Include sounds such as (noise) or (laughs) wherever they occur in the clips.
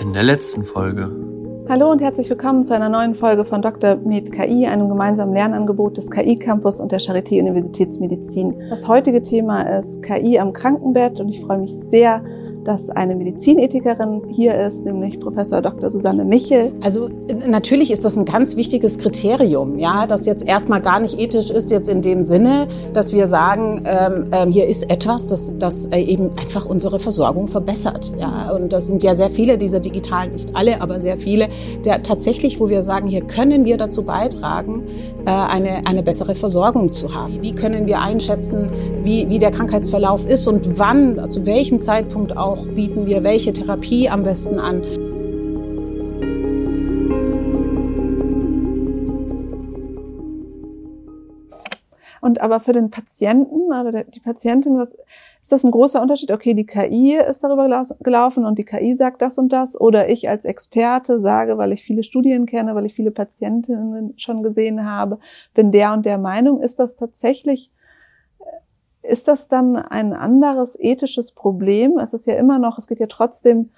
In der letzten Folge. Hallo und herzlich willkommen zu einer neuen Folge von Dr. Med KI, einem gemeinsamen Lernangebot des KI Campus und der Charité Universitätsmedizin. Das heutige Thema ist KI am Krankenbett und ich freue mich sehr, dass eine Medizinethikerin hier ist, nämlich Professor Dr. Susanne Michel. Also natürlich ist das ein ganz wichtiges Kriterium, ja, das jetzt erstmal gar nicht ethisch ist jetzt in dem Sinne, dass wir sagen, ähm, ähm, hier ist etwas, das, das äh, eben einfach unsere Versorgung verbessert, ja, und das sind ja sehr viele dieser digitalen, nicht alle, aber sehr viele, der tatsächlich, wo wir sagen, hier können wir dazu beitragen, äh, eine eine bessere Versorgung zu haben. Wie können wir einschätzen, wie wie der Krankheitsverlauf ist und wann, zu welchem Zeitpunkt auch auch bieten wir welche Therapie am besten an. Und aber für den Patienten oder die Patientin, was ist das ein großer Unterschied? Okay, die KI ist darüber gelaufen und die KI sagt das und das. Oder ich als Experte sage, weil ich viele Studien kenne, weil ich viele Patientinnen schon gesehen habe, bin der und der Meinung. Ist das tatsächlich ist das dann ein anderes ethisches Problem? Es ist ja immer noch, es geht ja trotzdem,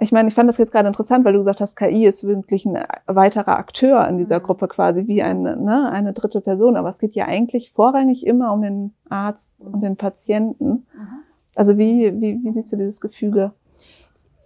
ich meine, ich fand das jetzt gerade interessant, weil du gesagt hast, KI ist wirklich ein weiterer Akteur in dieser mhm. Gruppe quasi, wie eine, ne, eine dritte Person. Aber es geht ja eigentlich vorrangig immer um den Arzt und den Patienten. Mhm. Also wie, wie, wie siehst du dieses Gefüge?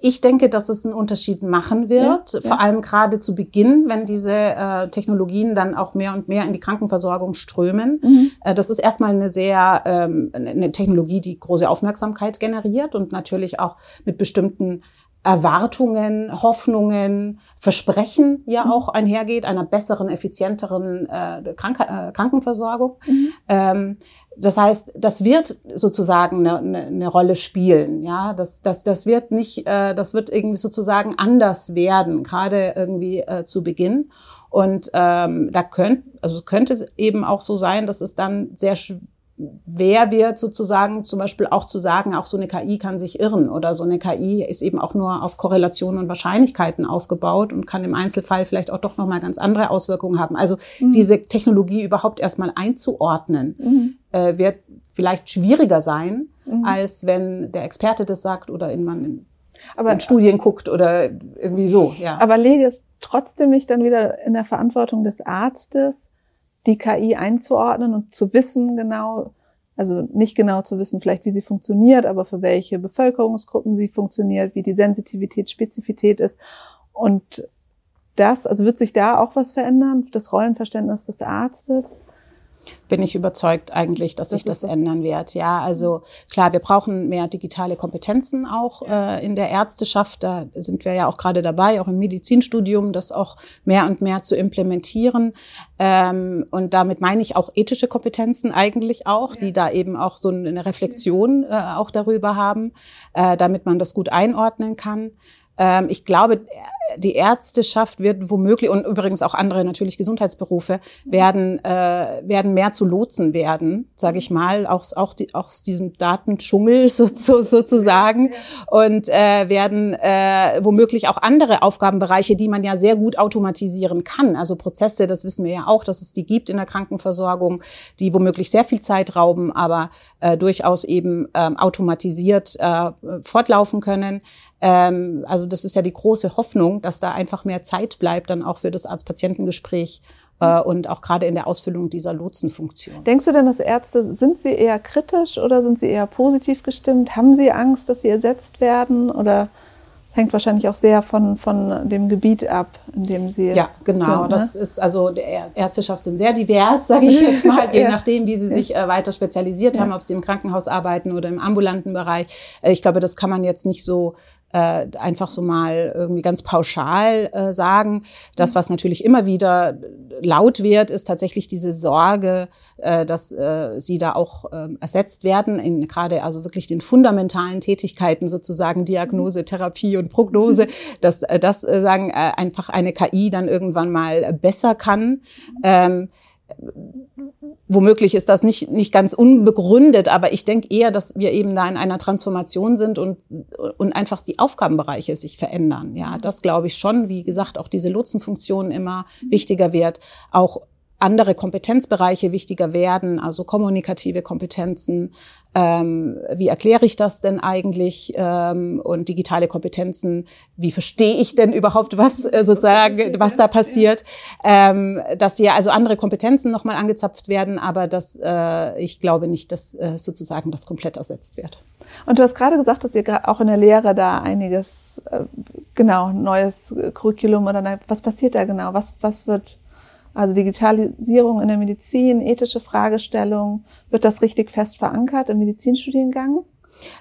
Ich denke, dass es einen Unterschied machen wird, ja, ja. vor allem gerade zu Beginn, wenn diese äh, Technologien dann auch mehr und mehr in die Krankenversorgung strömen. Mhm. Äh, das ist erstmal eine sehr ähm, eine Technologie, die große Aufmerksamkeit generiert und natürlich auch mit bestimmten Erwartungen, Hoffnungen, Versprechen ja mhm. auch einhergeht, einer besseren, effizienteren äh, Krank äh, Krankenversorgung. Mhm. Ähm, das heißt, das wird sozusagen eine, eine, eine Rolle spielen. Ja, das, das, das wird nicht, äh, das wird irgendwie sozusagen anders werden, gerade irgendwie äh, zu Beginn. Und ähm, da könnte, also könnte es eben auch so sein, dass es dann sehr wer wird sozusagen zum Beispiel auch zu sagen, auch so eine KI kann sich irren oder so eine KI ist eben auch nur auf Korrelationen und Wahrscheinlichkeiten aufgebaut und kann im Einzelfall vielleicht auch doch nochmal ganz andere Auswirkungen haben. Also mhm. diese Technologie überhaupt erstmal einzuordnen, mhm. äh, wird vielleicht schwieriger sein, mhm. als wenn der Experte das sagt oder in man in, aber, in Studien guckt oder irgendwie so. Ja. Aber lege es trotzdem nicht dann wieder in der Verantwortung des Arztes, die KI einzuordnen und zu wissen genau, also nicht genau zu wissen, vielleicht wie sie funktioniert, aber für welche Bevölkerungsgruppen sie funktioniert, wie die Sensitivität, Spezifität ist. Und das, also wird sich da auch was verändern, das Rollenverständnis des Arztes? Bin ich überzeugt eigentlich, dass das sich das, das ändern wird. Ja, also klar, wir brauchen mehr digitale Kompetenzen auch äh, in der Ärzteschaft. Da sind wir ja auch gerade dabei, auch im Medizinstudium, das auch mehr und mehr zu implementieren. Ähm, und damit meine ich auch ethische Kompetenzen eigentlich auch, ja. die da eben auch so eine Reflexion äh, auch darüber haben, äh, damit man das gut einordnen kann. Ähm, ich glaube, die Ärzteschaft wird womöglich und übrigens auch andere natürlich Gesundheitsberufe werden äh, werden mehr zu Lotsen werden, sage ich mal, auch auch die, aus diesem Datendschungel (laughs) so, so, sozusagen. Und äh, werden äh, womöglich auch andere Aufgabenbereiche, die man ja sehr gut automatisieren kann, also Prozesse, das wissen wir ja auch, dass es die gibt in der Krankenversorgung, die womöglich sehr viel Zeit rauben, aber äh, durchaus eben äh, automatisiert äh, fortlaufen können. Ähm, also das ist ja die große Hoffnung, dass da einfach mehr Zeit bleibt, dann auch für das Arzt-Patientengespräch äh, und auch gerade in der Ausfüllung dieser Lotsenfunktion. Denkst du denn, dass Ärzte, sind sie eher kritisch oder sind sie eher positiv gestimmt? Haben sie Angst, dass sie ersetzt werden oder hängt wahrscheinlich auch sehr von, von dem Gebiet ab, in dem sie Ja, genau. Sind, ne? Das ist also der Ärzteschaft sind sehr divers, sage ich jetzt (laughs) mal, je ja. nachdem, wie sie sich äh, weiter spezialisiert ja. haben, ob sie im Krankenhaus arbeiten oder im ambulanten Bereich. Äh, ich glaube, das kann man jetzt nicht so äh, einfach so mal irgendwie ganz pauschal äh, sagen. Das, was natürlich immer wieder laut wird, ist tatsächlich diese Sorge, äh, dass äh, sie da auch äh, ersetzt werden, in gerade also wirklich den fundamentalen Tätigkeiten sozusagen Diagnose, Therapie und Prognose, (laughs) dass äh, das äh, sagen äh, einfach eine KI dann irgendwann mal besser kann. Ähm, womöglich ist das nicht, nicht ganz unbegründet, aber ich denke eher, dass wir eben da in einer Transformation sind und, und einfach die Aufgabenbereiche sich verändern. Ja, das glaube ich schon. Wie gesagt, auch diese Lotsenfunktion immer wichtiger wird. Auch andere Kompetenzbereiche wichtiger werden, also kommunikative Kompetenzen. Ähm, wie erkläre ich das denn eigentlich? Ähm, und digitale Kompetenzen, wie verstehe ich denn überhaupt, was äh, sozusagen, was da passiert? Ähm, dass ja also andere Kompetenzen nochmal angezapft werden, aber dass äh, ich glaube nicht, dass äh, sozusagen das komplett ersetzt wird. Und du hast gerade gesagt, dass ihr auch in der Lehre da einiges, äh, genau, neues Curriculum oder was passiert da genau? Was, was wird also Digitalisierung in der Medizin, ethische Fragestellungen, wird das richtig fest verankert im Medizinstudiengang?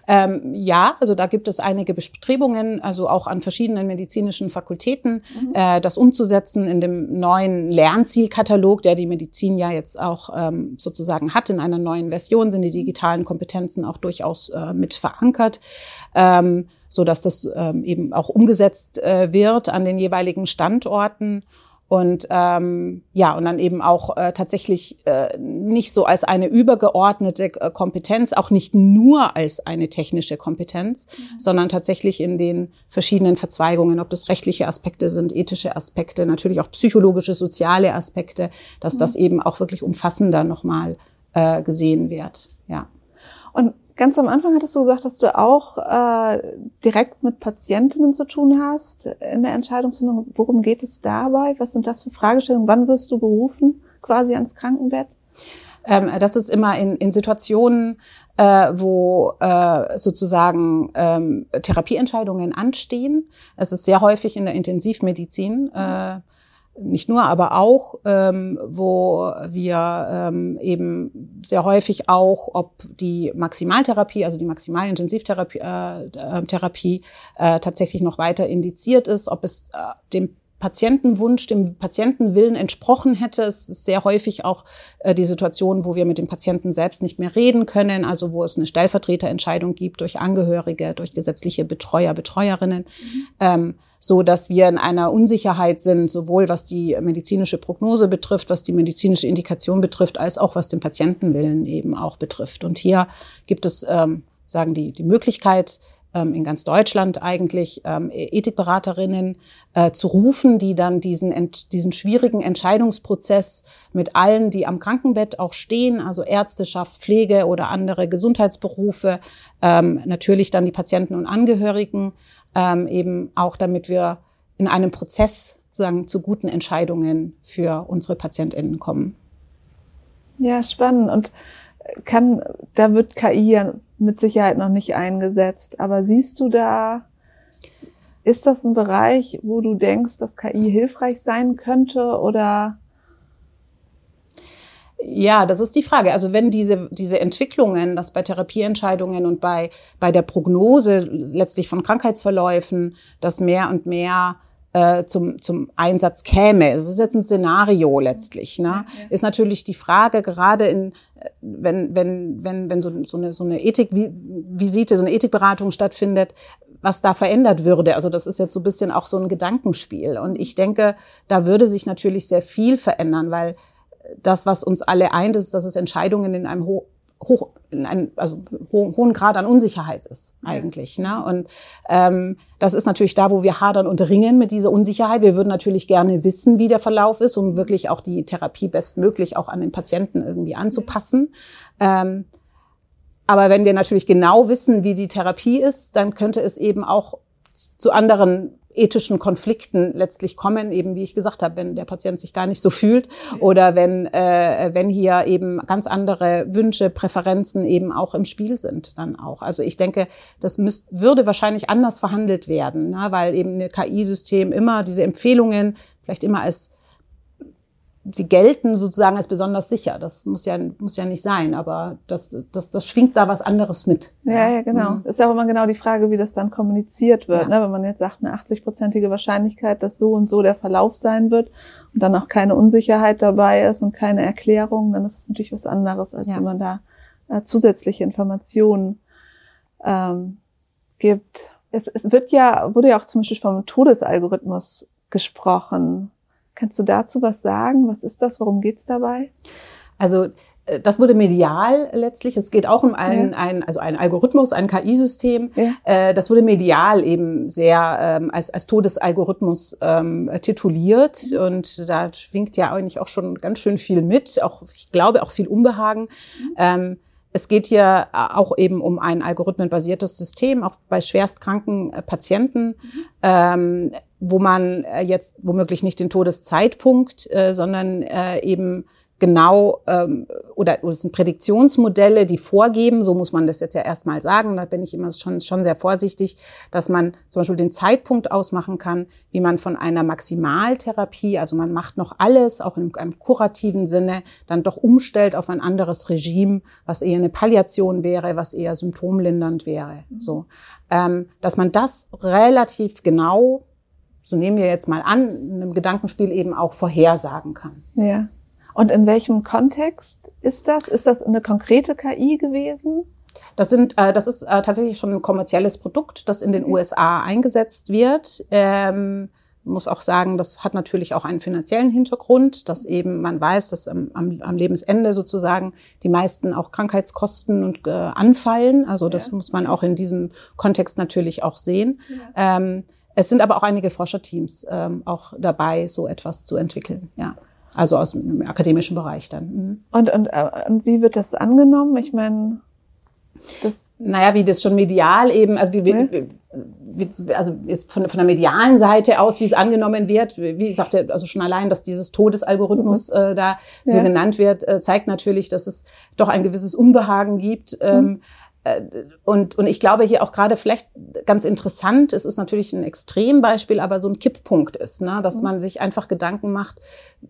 Ähm, ja, also da gibt es einige Bestrebungen, also auch an verschiedenen medizinischen Fakultäten, mhm. äh, das umzusetzen in dem neuen Lernzielkatalog, der die Medizin ja jetzt auch ähm, sozusagen hat. In einer neuen Version sind die digitalen Kompetenzen auch durchaus äh, mit verankert. Ähm, so dass das ähm, eben auch umgesetzt äh, wird an den jeweiligen Standorten. Und ähm, ja, und dann eben auch äh, tatsächlich äh, nicht so als eine übergeordnete äh, Kompetenz, auch nicht nur als eine technische Kompetenz, mhm. sondern tatsächlich in den verschiedenen Verzweigungen, ob das rechtliche Aspekte sind, ethische Aspekte, natürlich auch psychologische, soziale Aspekte, dass mhm. das eben auch wirklich umfassender nochmal äh, gesehen wird. Ja. Und Ganz am Anfang hattest du gesagt, dass du auch äh, direkt mit Patientinnen zu tun hast in der Entscheidungsfindung. Worum geht es dabei? Was sind das für Fragestellungen? Wann wirst du berufen quasi ans Krankenbett? Ähm, das ist immer in, in Situationen, äh, wo äh, sozusagen ähm, Therapieentscheidungen anstehen. Es ist sehr häufig in der Intensivmedizin. Äh, nicht nur, aber auch, ähm, wo wir ähm, eben sehr häufig auch, ob die Maximaltherapie, also die Maximalintensivtherapie äh, Therapie, äh, tatsächlich noch weiter indiziert ist, ob es äh, dem Patientenwunsch, dem Patientenwillen entsprochen hätte. Es ist sehr häufig auch äh, die Situation, wo wir mit dem Patienten selbst nicht mehr reden können, also wo es eine Stellvertreterentscheidung gibt durch Angehörige, durch gesetzliche Betreuer, Betreuerinnen, mhm. ähm, so dass wir in einer Unsicherheit sind, sowohl was die medizinische Prognose betrifft, was die medizinische Indikation betrifft, als auch was den Patientenwillen eben auch betrifft. Und hier gibt es, ähm, sagen die, die Möglichkeit, in ganz Deutschland eigentlich ähm, e-, Ethikberaterinnen äh, zu rufen, die dann diesen, diesen schwierigen Entscheidungsprozess mit allen, die am Krankenbett auch stehen, also Ärzteschaft, Pflege oder andere Gesundheitsberufe, ähm, natürlich dann die Patienten und Angehörigen, eben auch damit wir in einem Prozess sagen, zu guten Entscheidungen für unsere PatientInnen kommen. Ja, spannend. Und kann, da wird KI ja mit Sicherheit noch nicht eingesetzt. Aber siehst du da, ist das ein Bereich, wo du denkst, dass KI hilfreich sein könnte oder? Ja, das ist die Frage. Also wenn diese, diese Entwicklungen, dass bei Therapieentscheidungen und bei, bei der Prognose letztlich von Krankheitsverläufen, dass mehr und mehr äh, zum, zum Einsatz käme. Es ist jetzt ein Szenario letztlich. Ne? Ist natürlich die Frage, gerade in, äh, wenn, wenn, wenn, wenn so, so eine, so eine Ethikvisite, so eine Ethikberatung stattfindet, was da verändert würde. Also das ist jetzt so ein bisschen auch so ein Gedankenspiel. Und ich denke, da würde sich natürlich sehr viel verändern, weil das, was uns alle eint, ist, dass es Entscheidungen in einem ho hoch, in einem, also ho hohen Grad an Unsicherheit ist eigentlich. Ne? Und ähm, das ist natürlich da, wo wir hadern und ringen mit dieser Unsicherheit. Wir würden natürlich gerne wissen, wie der Verlauf ist, um wirklich auch die Therapie bestmöglich auch an den Patienten irgendwie anzupassen. Ähm, aber wenn wir natürlich genau wissen, wie die Therapie ist, dann könnte es eben auch zu anderen ethischen Konflikten letztlich kommen, eben wie ich gesagt habe, wenn der Patient sich gar nicht so fühlt oder wenn, äh, wenn hier eben ganz andere Wünsche, Präferenzen eben auch im Spiel sind dann auch. Also ich denke, das müsst, würde wahrscheinlich anders verhandelt werden, ne? weil eben ein KI-System immer diese Empfehlungen vielleicht immer als sie gelten sozusagen als besonders sicher. Das muss ja, muss ja nicht sein, aber das, das, das schwingt da was anderes mit. Ja, ja, genau. Mhm. Ist ja auch immer genau die Frage, wie das dann kommuniziert wird. Ja. Ne? Wenn man jetzt sagt, eine 80-prozentige Wahrscheinlichkeit, dass so und so der Verlauf sein wird und dann auch keine Unsicherheit dabei ist und keine Erklärung, dann ist es natürlich was anderes, als ja. wenn man da äh, zusätzliche Informationen ähm, gibt. Es, es wird ja, wurde ja auch zum Beispiel vom Todesalgorithmus gesprochen. Kannst du dazu was sagen? Was ist das? Worum geht's dabei? Also äh, das wurde medial letztlich. Es geht auch um ein, ja. ein also ein Algorithmus, ein KI-System. Ja. Äh, das wurde medial eben sehr ähm, als, als Todesalgorithmus ähm, tituliert. Mhm. Und da schwingt ja eigentlich auch schon ganz schön viel mit. Auch, ich glaube, auch viel Unbehagen. Mhm. Ähm, es geht hier äh, auch eben um ein algorithmenbasiertes System, auch bei schwerstkranken äh, Patienten, mhm. ähm, wo man äh, jetzt womöglich nicht den Todeszeitpunkt, äh, sondern äh, eben genau ähm, oder, oder es sind Prädiktionsmodelle, die vorgeben, so muss man das jetzt ja erstmal sagen, da bin ich immer schon, schon sehr vorsichtig, dass man zum Beispiel den Zeitpunkt ausmachen kann, wie man von einer Maximaltherapie, also man macht noch alles, auch in einem kurativen Sinne, dann doch umstellt auf ein anderes Regime, was eher eine Palliation wäre, was eher symptomlindernd wäre. Mhm. So, ähm, dass man das relativ genau so nehmen wir jetzt mal an, in einem Gedankenspiel eben auch vorhersagen kann. Ja. Und in welchem Kontext ist das? Ist das eine konkrete KI gewesen? Das sind, äh, das ist äh, tatsächlich schon ein kommerzielles Produkt, das in den USA eingesetzt wird. Ähm, muss auch sagen, das hat natürlich auch einen finanziellen Hintergrund, dass eben man weiß, dass am, am, am Lebensende sozusagen die meisten auch Krankheitskosten und, äh, anfallen. Also das ja. muss man auch in diesem Kontext natürlich auch sehen. Ja. Ähm, es sind aber auch einige Forscherteams ähm, auch dabei, so etwas zu entwickeln. Ja. Also aus dem akademischen Bereich dann. Mhm. Und, und, äh, und wie wird das angenommen? Ich meine, das naja, wie das schon medial eben, also wie, wie, wie also ist von, von der medialen Seite aus, wie es angenommen wird, wie sagte, also schon allein, dass dieses Todesalgorithmus mhm. äh, da so ja. genannt wird, äh, zeigt natürlich, dass es doch ein gewisses Unbehagen gibt. Ähm, mhm. Äh, und, und ich glaube hier auch gerade vielleicht ganz interessant, es ist natürlich ein Extrembeispiel, aber so ein Kipppunkt ist, ne? dass mhm. man sich einfach Gedanken macht,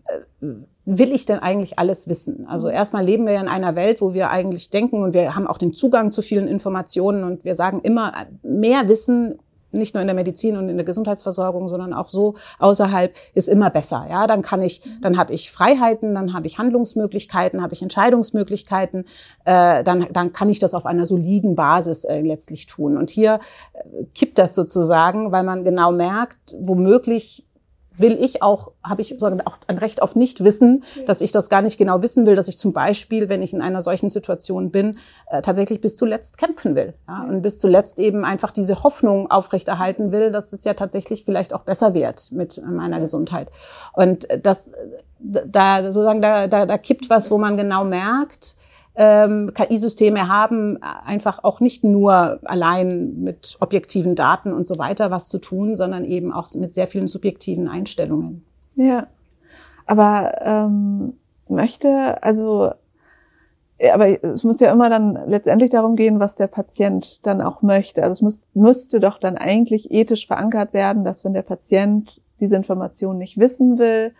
äh, will ich denn eigentlich alles wissen? Also mhm. erstmal leben wir ja in einer Welt, wo wir eigentlich denken und wir haben auch den Zugang zu vielen Informationen und wir sagen immer, mehr Wissen nicht nur in der Medizin und in der Gesundheitsversorgung, sondern auch so außerhalb ist immer besser. Ja, dann kann ich, mhm. dann habe ich Freiheiten, dann habe ich Handlungsmöglichkeiten, habe ich Entscheidungsmöglichkeiten, äh, dann dann kann ich das auf einer soliden Basis äh, letztlich tun. Und hier äh, kippt das sozusagen, weil man genau merkt, womöglich will ich auch, habe ich sogar auch ein Recht auf Nichtwissen, dass ich das gar nicht genau wissen will, dass ich zum Beispiel, wenn ich in einer solchen Situation bin, äh, tatsächlich bis zuletzt kämpfen will. Ja? ja? Und bis zuletzt eben einfach diese Hoffnung aufrechterhalten will, dass es ja tatsächlich vielleicht auch besser wird mit meiner Gesundheit. Und das, da sozusagen, da, da, da kippt was, wo man genau merkt, ähm, KI-Systeme haben einfach auch nicht nur allein mit objektiven Daten und so weiter was zu tun, sondern eben auch mit sehr vielen subjektiven Einstellungen. Ja, aber ähm, möchte, also, aber es muss ja immer dann letztendlich darum gehen, was der Patient dann auch möchte. Also es muss, müsste doch dann eigentlich ethisch verankert werden, dass wenn der Patient diese Information nicht wissen will,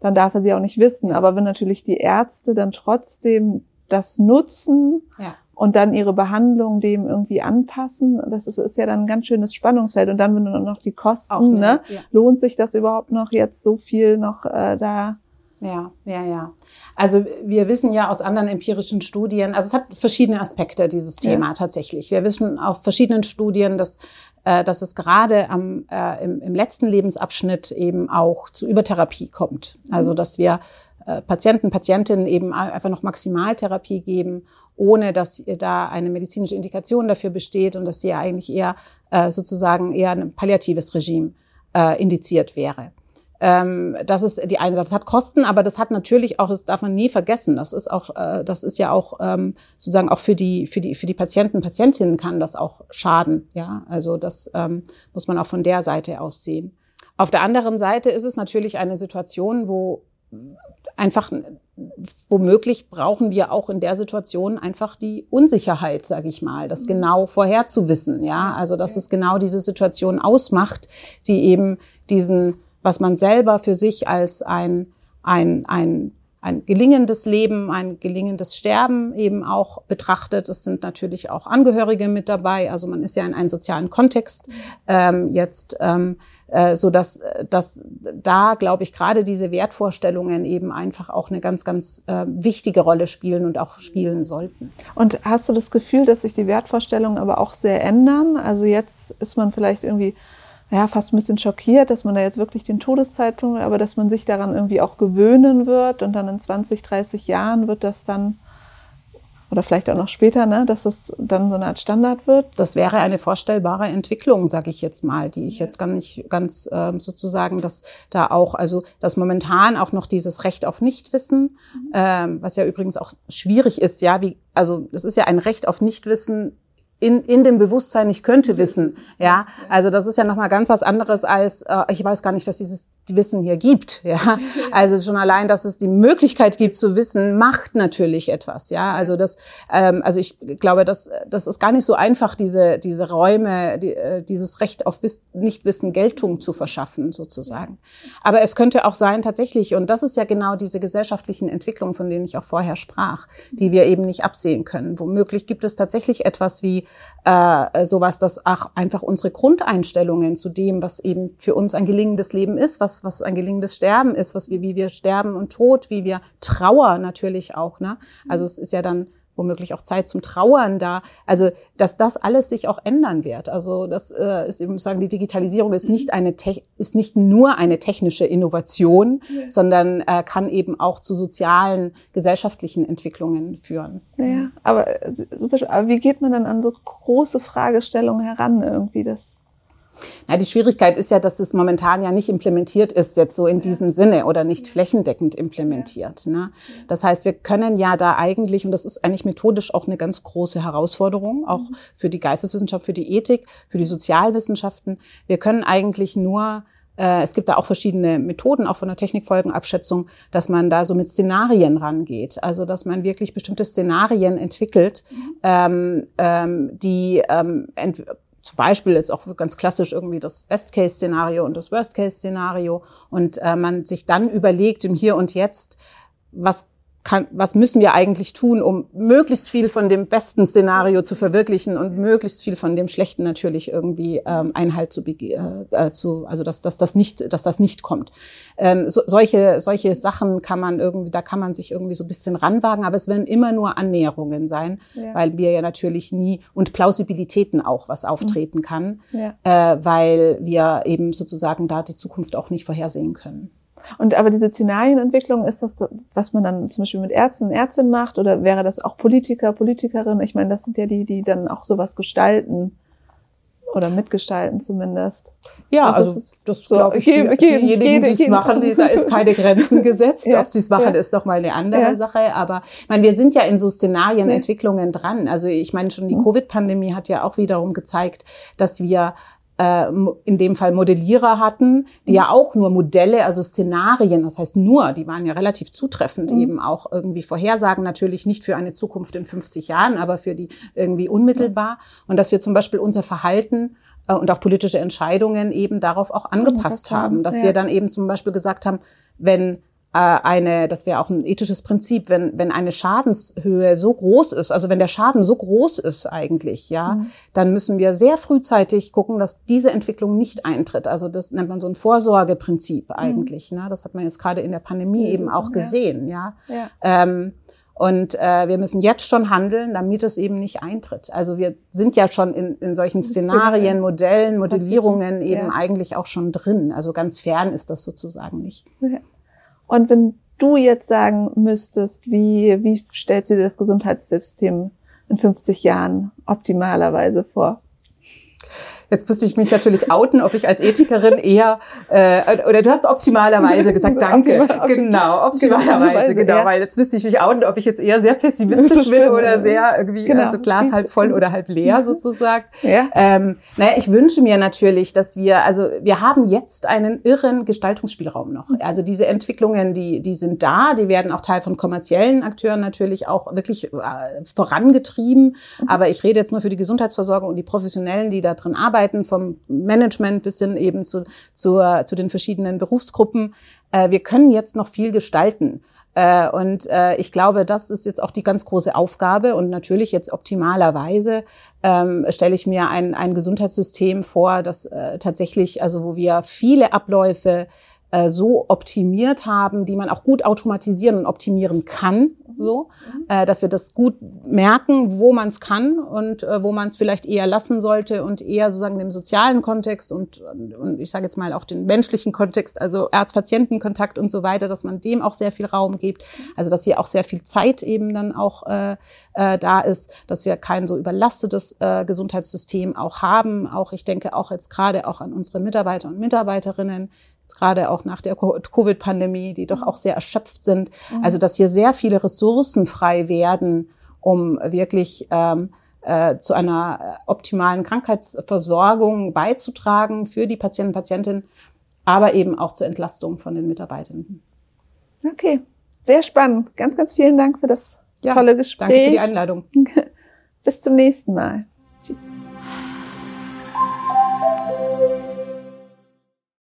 dann darf er sie auch nicht wissen. Aber wenn natürlich die Ärzte dann trotzdem das nutzen ja. und dann ihre Behandlung dem irgendwie anpassen. Das ist, ist ja dann ein ganz schönes Spannungsfeld. Und dann, wenn du noch die Kosten, Auch, ne, ja. lohnt sich das überhaupt noch jetzt so viel noch äh, da ja, ja, ja. Also wir wissen ja aus anderen empirischen Studien, also es hat verschiedene Aspekte, dieses Thema ja. tatsächlich. Wir wissen auf verschiedenen Studien, dass, äh, dass es gerade am, äh, im, im letzten Lebensabschnitt eben auch zu Übertherapie kommt. Also dass wir Patienten, Patientinnen eben einfach noch Maximaltherapie geben, ohne dass da eine medizinische Indikation dafür besteht und dass sie ja eigentlich eher äh, sozusagen eher ein palliatives Regime äh, indiziert wäre. Ähm, das ist die eine Sache. Das hat Kosten, aber das hat natürlich auch, das darf man nie vergessen. Das ist auch, äh, das ist ja auch ähm, sozusagen auch für die für die für die Patienten, Patientinnen kann das auch schaden. Ja, also das ähm, muss man auch von der Seite aus sehen. Auf der anderen Seite ist es natürlich eine Situation, wo einfach womöglich brauchen wir auch in der Situation einfach die Unsicherheit, sage ich mal, das mhm. genau vorherzuwissen, ja, also dass es genau diese Situation ausmacht, die eben diesen, was man selber für sich als ein ein ein ein gelingendes Leben, ein gelingendes Sterben eben auch betrachtet. Es sind natürlich auch Angehörige mit dabei. Also man ist ja in einem sozialen Kontext ähm, jetzt ähm, äh, so dass, dass da, glaube ich, gerade diese Wertvorstellungen eben einfach auch eine ganz, ganz äh, wichtige Rolle spielen und auch spielen sollten. Und hast du das Gefühl, dass sich die Wertvorstellungen aber auch sehr ändern? Also jetzt ist man vielleicht irgendwie ja, fast ein bisschen schockiert, dass man da jetzt wirklich den Todeszeitpunkt, aber dass man sich daran irgendwie auch gewöhnen wird und dann in 20, 30 Jahren wird das dann oder vielleicht auch noch später, ne, dass es dann so eine Art Standard wird? Das wäre eine vorstellbare Entwicklung, sage ich jetzt mal, die ich jetzt gar nicht ganz ähm, sozusagen, dass da auch, also dass momentan auch noch dieses Recht auf Nichtwissen, mhm. ähm, was ja übrigens auch schwierig ist, ja, wie, also es ist ja ein Recht auf Nichtwissen in, in dem Bewusstsein, ich könnte wissen. Ja, also das ist ja nochmal ganz was anderes als, äh, ich weiß gar nicht, dass dieses Wissen hier gibt. Ja, also schon allein, dass es die Möglichkeit gibt zu wissen, macht natürlich etwas. Ja, also das, ähm, also ich glaube, dass das ist gar nicht so einfach, diese diese Räume, die, äh, dieses Recht auf Wiss Nichtwissen Geltung zu verschaffen sozusagen. Aber es könnte auch sein tatsächlich, und das ist ja genau diese gesellschaftlichen Entwicklungen, von denen ich auch vorher sprach, die wir eben nicht absehen können. Womöglich gibt es tatsächlich etwas wie äh, sowas, dass auch einfach unsere Grundeinstellungen zu dem, was eben für uns ein gelingendes Leben ist, was, was ein gelingendes Sterben ist, was wir, wie wir sterben und Tod, wie wir Trauer natürlich auch, ne? Also es ist ja dann womöglich auch Zeit zum Trauern da. Also, dass das alles sich auch ändern wird. Also, das äh, ist eben sagen, die Digitalisierung ist nicht eine ist nicht nur eine technische Innovation, ja. sondern äh, kann eben auch zu sozialen, gesellschaftlichen Entwicklungen führen. Ja, aber äh, super. Aber wie geht man dann an so große Fragestellungen heran irgendwie? Das na, die Schwierigkeit ist ja, dass es momentan ja nicht implementiert ist, jetzt so in diesem Sinne oder nicht flächendeckend implementiert. Ne? Das heißt, wir können ja da eigentlich, und das ist eigentlich methodisch auch eine ganz große Herausforderung, auch mhm. für die Geisteswissenschaft, für die Ethik, für die Sozialwissenschaften. Wir können eigentlich nur äh, es gibt da auch verschiedene Methoden, auch von der Technikfolgenabschätzung, dass man da so mit Szenarien rangeht. Also, dass man wirklich bestimmte Szenarien entwickelt, mhm. ähm, ähm, die ähm, zum Beispiel jetzt auch ganz klassisch irgendwie das Best-Case-Szenario und das Worst-Case-Szenario. Und äh, man sich dann überlegt im Hier und Jetzt, was kann, was müssen wir eigentlich tun, um möglichst viel von dem besten Szenario zu verwirklichen und möglichst viel von dem schlechten natürlich irgendwie ähm, Einhalt zu, äh, äh, zu also dass, dass das nicht, dass das nicht kommt. Ähm, so, solche solche Sachen kann man irgendwie, da kann man sich irgendwie so ein bisschen ranwagen, aber es werden immer nur Annäherungen sein, ja. weil wir ja natürlich nie und Plausibilitäten auch was auftreten kann, ja. äh, weil wir eben sozusagen da die Zukunft auch nicht vorhersehen können. Und aber diese Szenarienentwicklung, ist das, was man dann zum Beispiel mit Ärzten und Ärztinnen macht, oder wäre das auch Politiker, Politikerinnen? Ich meine, das sind ja die, die dann auch sowas gestalten oder mitgestalten zumindest. Ja, also, also das so, glaube ich, die, diejenigen, die es machen, die, da ist keine Grenzen (laughs) gesetzt. ja, Ob sie es machen, ja. ist noch mal eine andere ja. Sache. Aber ich meine, wir sind ja in so Szenarienentwicklungen dran. Also ich meine, schon die mhm. Covid-Pandemie hat ja auch wiederum gezeigt, dass wir in dem Fall Modellierer hatten, die ja auch nur Modelle, also Szenarien, das heißt nur, die waren ja relativ zutreffend, mhm. eben auch irgendwie Vorhersagen, natürlich nicht für eine Zukunft in 50 Jahren, aber für die irgendwie unmittelbar. Und dass wir zum Beispiel unser Verhalten äh, und auch politische Entscheidungen eben darauf auch angepasst haben, dass ja. wir dann eben zum Beispiel gesagt haben, wenn äh, eine, das wäre auch ein ethisches Prinzip, wenn, wenn eine Schadenshöhe so groß ist, also wenn der Schaden so groß ist eigentlich, ja, mhm. dann müssen wir sehr frühzeitig gucken, dass diese Entwicklung nicht eintritt. Also das nennt man so ein Vorsorgeprinzip mhm. eigentlich. Mhm. Ne? Das hat man jetzt gerade in der Pandemie ja, eben auch gesehen, ja. ja. Ähm, und äh, wir müssen jetzt schon handeln, damit es eben nicht eintritt. Also wir sind ja schon in, in solchen Szenarien, Modellen, Modellierungen eben ja. eigentlich auch schon drin. Also ganz fern ist das sozusagen nicht. Und wenn du jetzt sagen müsstest, wie, wie stellst du dir das Gesundheitssystem in 50 Jahren optimalerweise vor? Jetzt müsste ich mich natürlich outen, ob ich als Ethikerin eher, äh, oder du hast optimalerweise gesagt, (laughs) danke. Optimal, genau, optimalerweise, genau, ja. weil jetzt müsste ich mich outen, ob ich jetzt eher sehr pessimistisch bin oder sehr irgendwie, genau. also Glas halb voll oder halb leer sozusagen. Ja. Ähm, naja, ich wünsche mir natürlich, dass wir, also wir haben jetzt einen irren Gestaltungsspielraum noch. Also diese Entwicklungen, die, die sind da, die werden auch Teil von kommerziellen Akteuren natürlich auch wirklich äh, vorangetrieben. Mhm. Aber ich rede jetzt nur für die Gesundheitsversorgung und die Professionellen, die da drin arbeiten arbeiten, vom Management bis hin eben zu, zu, zu den verschiedenen Berufsgruppen. Äh, wir können jetzt noch viel gestalten. Äh, und äh, ich glaube, das ist jetzt auch die ganz große Aufgabe. Und natürlich jetzt optimalerweise ähm, stelle ich mir ein, ein Gesundheitssystem vor, das äh, tatsächlich, also wo wir viele Abläufe äh, so optimiert haben, die man auch gut automatisieren und optimieren kann, so, äh, dass wir das gut merken, wo man es kann und äh, wo man es vielleicht eher lassen sollte und eher sozusagen dem sozialen Kontext und, und, und ich sage jetzt mal auch den menschlichen Kontext, also Arzt-Patienten-Kontakt und so weiter, dass man dem auch sehr viel Raum gibt. Also dass hier auch sehr viel Zeit eben dann auch äh, äh, da ist, dass wir kein so überlastetes äh, Gesundheitssystem auch haben. Auch ich denke auch jetzt gerade auch an unsere Mitarbeiter und Mitarbeiterinnen, gerade auch nach der Covid-Pandemie, die doch auch sehr erschöpft sind. Mhm. Also dass hier sehr viele Ressourcen frei werden, um wirklich ähm, äh, zu einer äh, optimalen Krankheitsversorgung beizutragen für die Patienten und Patientinnen, aber eben auch zur Entlastung von den Mitarbeitenden. Okay, sehr spannend. Ganz, ganz vielen Dank für das ja, tolle Gespräch. Danke für die Einladung. (laughs) Bis zum nächsten Mal. Tschüss.